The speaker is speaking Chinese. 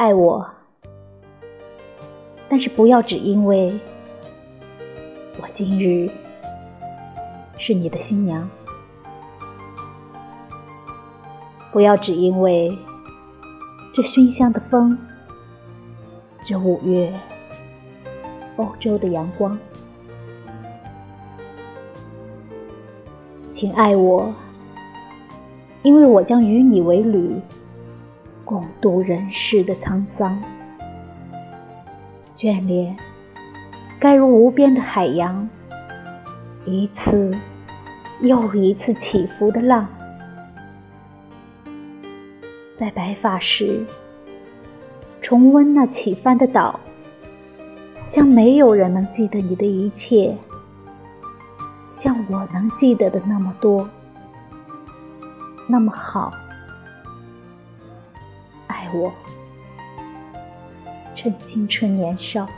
爱我，但是不要只因为我今日是你的新娘，不要只因为这熏香的风，这五月欧洲的阳光，请爱我。因为我将与你为侣，共度人世的沧桑。眷恋，该如无边的海洋，一次又一次起伏的浪。在白发时，重温那起帆的岛，将没有人能记得你的一切，像我能记得的那么多。那么好，我，趁青春年少。